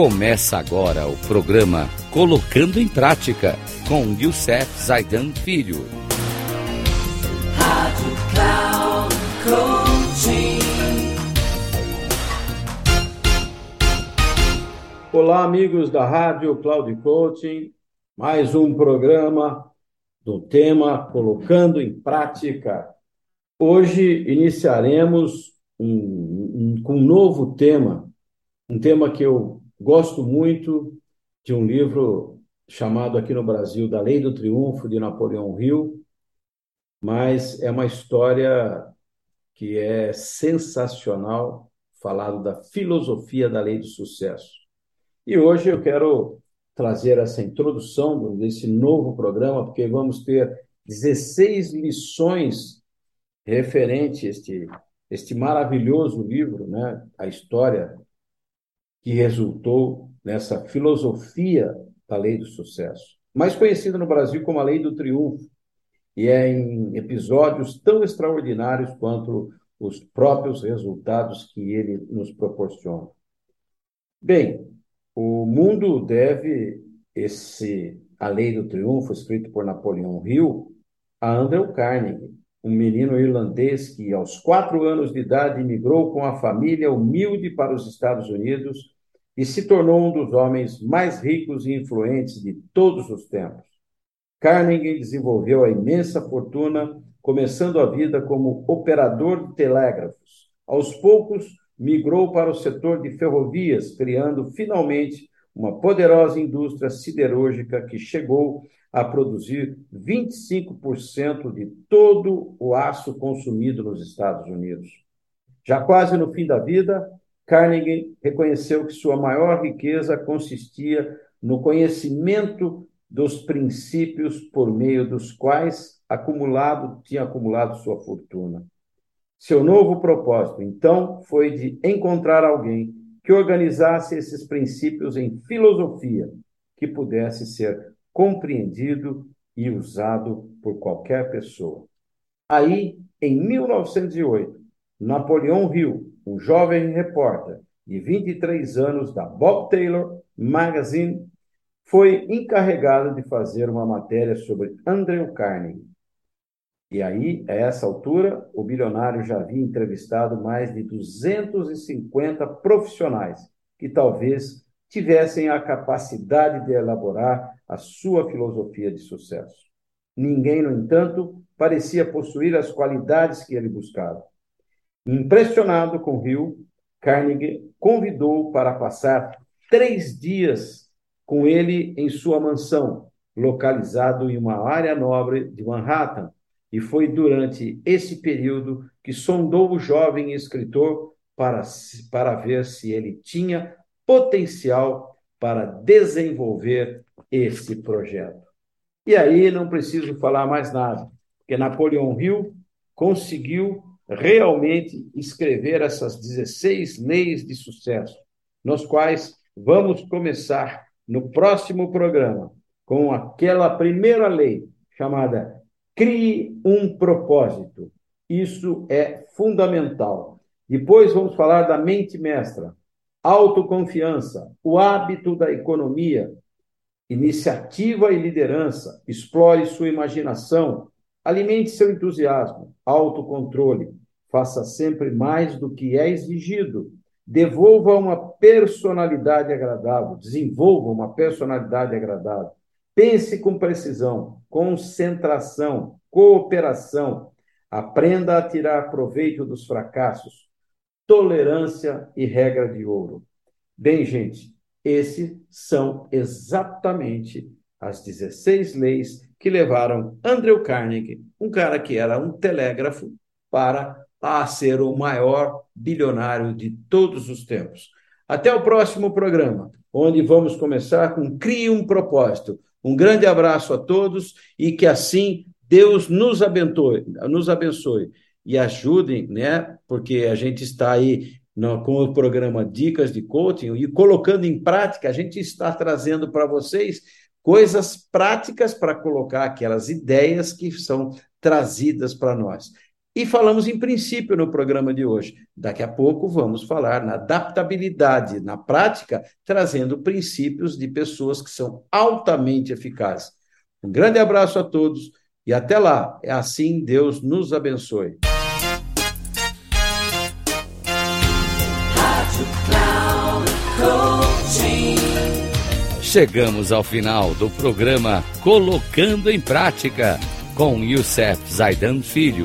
Começa agora o programa Colocando em Prática com Youssef Zaidan Filho. Rádio Cloud Coaching. Olá, amigos da Rádio Cloud Coaching. Mais um programa do tema Colocando em Prática. Hoje iniciaremos um, um, com um novo tema, um tema que eu Gosto muito de um livro chamado aqui no Brasil Da Lei do Triunfo, de Napoleão Hill, mas é uma história que é sensacional, falado da filosofia da lei do sucesso. E hoje eu quero trazer essa introdução desse novo programa, porque vamos ter 16 lições referente a este, este maravilhoso livro, né? a história que resultou nessa filosofia da lei do sucesso, mais conhecida no Brasil como a lei do triunfo, e é em episódios tão extraordinários quanto os próprios resultados que ele nos proporciona. Bem, o mundo deve esse A Lei do Triunfo, escrito por Napoleão Hill, a Andrew Carnegie, um menino irlandês que, aos quatro anos de idade, migrou com a família humilde para os Estados Unidos e se tornou um dos homens mais ricos e influentes de todos os tempos. Carnegie desenvolveu a imensa fortuna, começando a vida como operador de telégrafos. Aos poucos, migrou para o setor de ferrovias, criando finalmente uma poderosa indústria siderúrgica que chegou a produzir 25% de todo o aço consumido nos Estados Unidos. Já quase no fim da vida, Carnegie reconheceu que sua maior riqueza consistia no conhecimento dos princípios por meio dos quais acumulado tinha acumulado sua fortuna. Seu novo propósito, então, foi de encontrar alguém que organizasse esses princípios em filosofia que pudesse ser compreendido e usado por qualquer pessoa. Aí, em 1908, Napoleão Hill, um jovem repórter de 23 anos da Bob Taylor Magazine, foi encarregado de fazer uma matéria sobre Andrew Carnegie. E aí, a essa altura, o bilionário já havia entrevistado mais de 250 profissionais que talvez tivessem a capacidade de elaborar a sua filosofia de sucesso. Ninguém, no entanto, parecia possuir as qualidades que ele buscava. Impressionado com Hill, Carnegie convidou para passar três dias com ele em sua mansão, localizado em uma área nobre de Manhattan, e foi durante esse período que sondou o jovem escritor para, para ver se ele tinha potencial para desenvolver esse projeto. E aí não preciso falar mais nada, porque Napoleão Hill conseguiu realmente escrever essas 16 leis de sucesso, nos quais vamos começar no próximo programa com aquela primeira lei chamada Crie um propósito. Isso é fundamental. Depois vamos falar da mente mestra, autoconfiança, o hábito da economia, iniciativa e liderança, explore sua imaginação, alimente seu entusiasmo, autocontrole, faça sempre mais do que é exigido, devolva uma personalidade agradável, desenvolva uma personalidade agradável, pense com precisão, concentração, cooperação, aprenda a tirar proveito dos fracassos, tolerância e regra de ouro. Bem, gente, esses são exatamente as 16 leis que levaram Andrew Carnegie, um cara que era um telégrafo, para a ser o maior bilionário de todos os tempos. Até o próximo programa, onde vamos começar com Crie um Propósito. Um grande abraço a todos e que assim Deus nos abençoe, nos abençoe e ajudem, né? Porque a gente está aí no, com o programa Dicas de Coaching e colocando em prática, a gente está trazendo para vocês coisas práticas para colocar aquelas ideias que são trazidas para nós. E falamos em princípio no programa de hoje. Daqui a pouco vamos falar na adaptabilidade na prática, trazendo princípios de pessoas que são altamente eficazes. Um grande abraço a todos e até lá. É assim Deus nos abençoe. Chegamos ao final do programa Colocando em Prática com Youssef Zaidan Filho.